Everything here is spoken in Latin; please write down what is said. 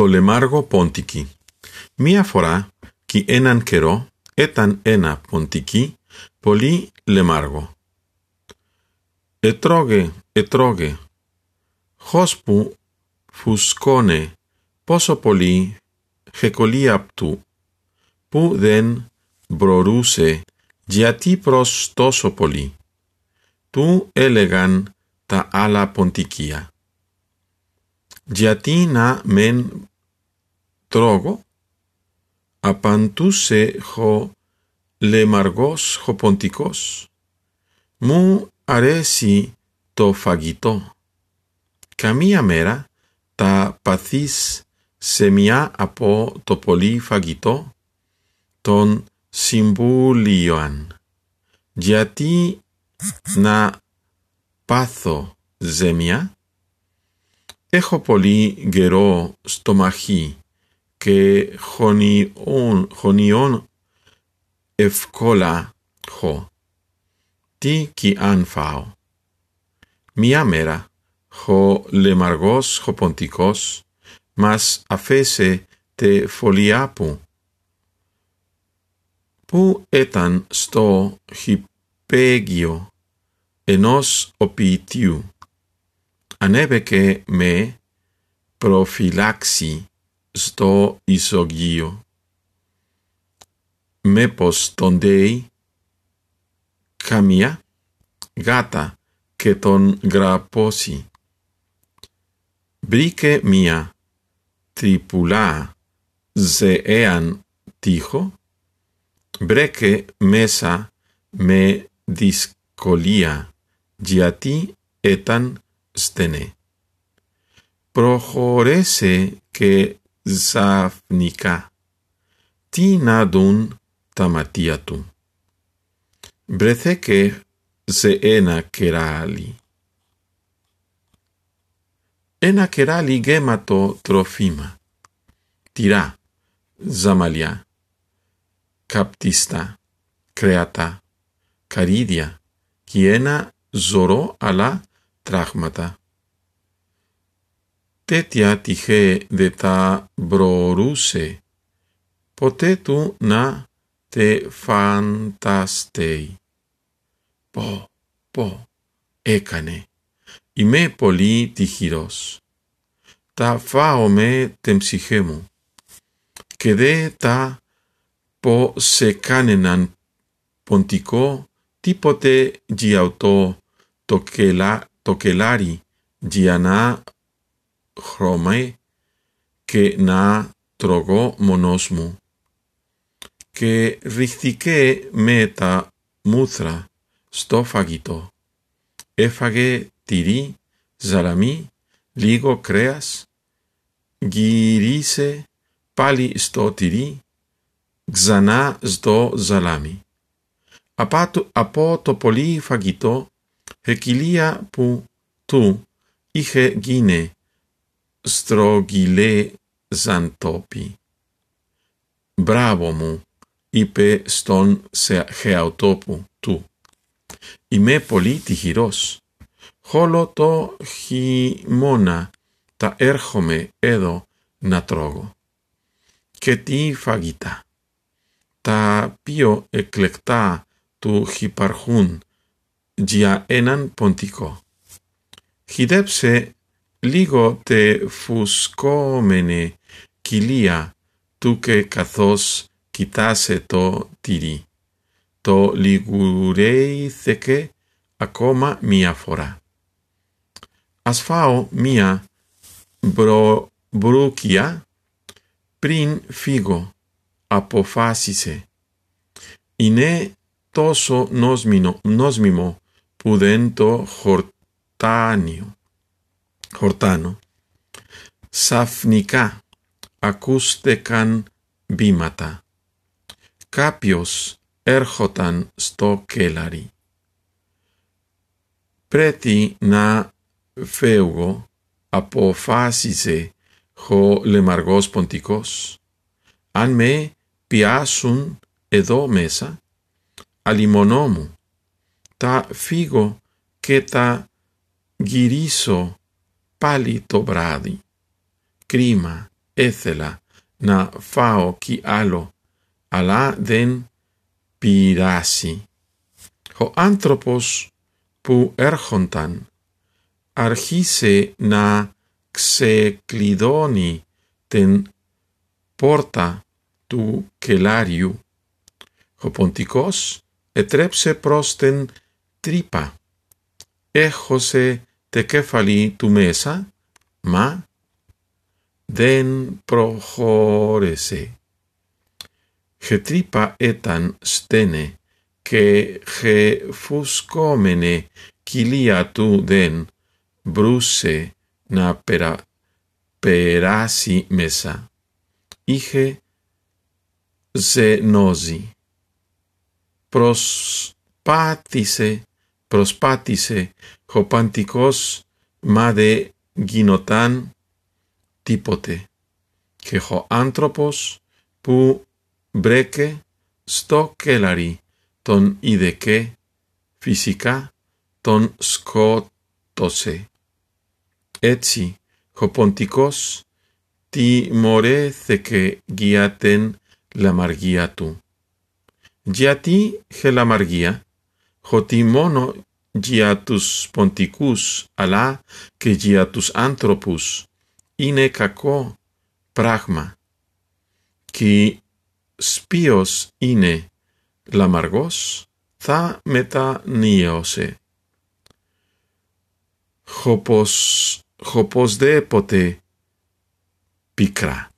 το λεμάργο πόντικι. Μία φορά, κι έναν καιρό, ήταν ένα ποντικι, πολύ λεμάργο. Ετρώγε, ετρώγε, χώσπου φουσκώνε, πόσο πολύ χεκολία του, που δεν μπορούσε, γιατί προς τόσο πολύ. Του έλεγαν τα άλλα ποντικία. Γιατί να μεν τρώγω, απαντούσε χω λεμαργός χοποντικός. Μου αρέσει το φαγητό. Καμία μέρα τα παθείς σε μια από το πολύ φαγητό των συμβούλιων. Γιατί να πάθω ζέμια, έχω πολύ γερό στομαχή και que jonion, jonion efcola ho. Ti qui anfao. Mia mera, ho lemargos ho ponticos, mas afese te foliapu. Pu etan sto hypegio enos opitiu, anebe anebeque me profilaxi στο ισογείο. Με πως τον δέει καμία γάτα και τον γραπώσει. Βρήκε μία τρυπουλά ζεέαν τείχο, μπρέκε μέσα με δυσκολία γιατί ήταν στενέ. Προχωρέσε και ζαφνικά. Τι να δουν τα ματία του. Βρεθέκε σε ένα κεράλι. Ένα κεράλι γέματο τροφίμα. Τυρά, ζαμαλιά, καπτίστα, κρέατα, καρύδια και ένα ζωρό αλλά τράχματα. Τέτοια τυχέ δε τα μπορούσε ποτέ του να τε φανταστεί. Πω, πω, έκανε. Είμαι πολύ τυχηρός. Τα φάω με την ψυχή μου και δε τα πω σε κανέναν ποντικό τίποτε γιαουτό το, κελά, το κελάρι για να χρώμε και να τρώγω μόνος μου. Και ριχτήκε με τα μούθρα στο φαγητό. Έφαγε τυρί, ζαλαμί, λίγο κρέας, γυρίσε πάλι στο τυρί, ξανά στο ζαλάμι. Από το πολύ φαγητό Εκιλία που του είχε γίνει στρογγυλέ ζαντόπι. Μπράβο μου, είπε στον σε χεαυτόπου του. Είμαι πολύ τυχηρός. Χόλο το χειμώνα τα έρχομαι εδώ να τρώγω. Και τι φαγητά. Τα πιο εκλεκτά του χυπαρχούν για έναν ποντικό. Χιδέψε Ligo te fuscomene kilia tuque kathos kitase to tiri. To ligurei theke acoma miafora. Asfao mia bro brucia prin figo apofasise. Ine toso nosmino, nosmimo pudento hortanio. Hortano, Safnica, Acustecan bimata, Capios, Erhotan stokelari. Preti na feugo apofasise ho lemargos ponticos. An me piasun edo mesa alimonomu ta figo keta giriso αλιμονό μου τα φύγω και τα γυρίσω πάλι το βράδυ. Κρίμα, ethela na fao ki alo ala den pirasi ho anthropos pu erchontan archise na xeclidoni ten porta tu celariu ho ponticos etrepse prosten tripa echose te τεκέφαλη του μέσα, μα δεν προχώρεσε. Χετρύπα έταν στένε και χεφουσκόμενε κοιλία του δεν μπρούσε να περα, περάσει μέσα. Είχε ζενόζει. Προσπάθησε prospatise prospatise hopantikos made ginotan tipote che ho anthropos pu breke sto kelari ton ideke fisica ton scotose. Etsi hopontikos ti more theke giaten la margia tu. χωτι μόνο για τους ποντικούς αλλά και για τους άνθρωπους είναι κακό πράγμα και σπίος είναι λαμαργός θα μετανίωσε. Χωπος, χωποσδήποτε πικρά.